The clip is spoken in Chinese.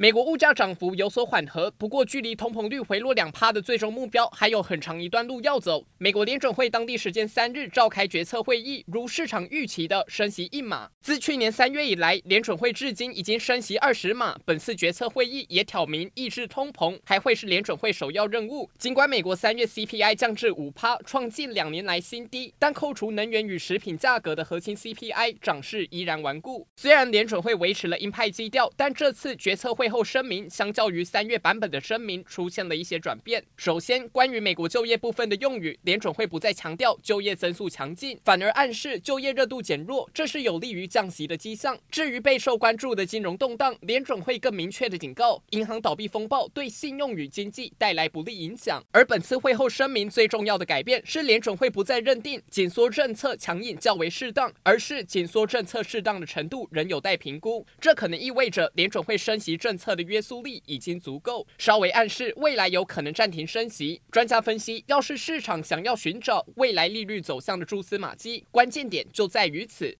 美国物价涨幅有所缓和，不过距离通膨率回落两趴的最终目标还有很长一段路要走。美国联准会当地时间三日召开决策会议，如市场预期的升息一码。自去年三月以来，联准会至今已经升息二十码。本次决策会议也挑明，抑制通膨还会是联准会首要任务。尽管美国三月 CPI 降至五趴，创近两年来新低，但扣除能源与食品价格的核心 CPI 涨势依然顽固。虽然联准会维持了鹰派基调，但这次决策会后声明相较于三月版本的声明出现了一些转变。首先，关于美国就业部分的用语，联准会不再强调就业增速强劲，反而暗示就业热度减弱，这是有利于降息的迹象。至于备受关注的金融动荡，联准会更明确的警告，银行倒闭风暴对信用与经济带来不利影响。而本次会后声明最重要的改变是，联准会不再认定紧缩政策强硬较为适当，而是紧缩政策适当的程度仍有待评估。这可能意味着联准会升息政策的约。束力已经足够，稍微暗示未来有可能暂停升息。专家分析，要是市场想要寻找未来利率走向的蛛丝马迹，关键点就在于此。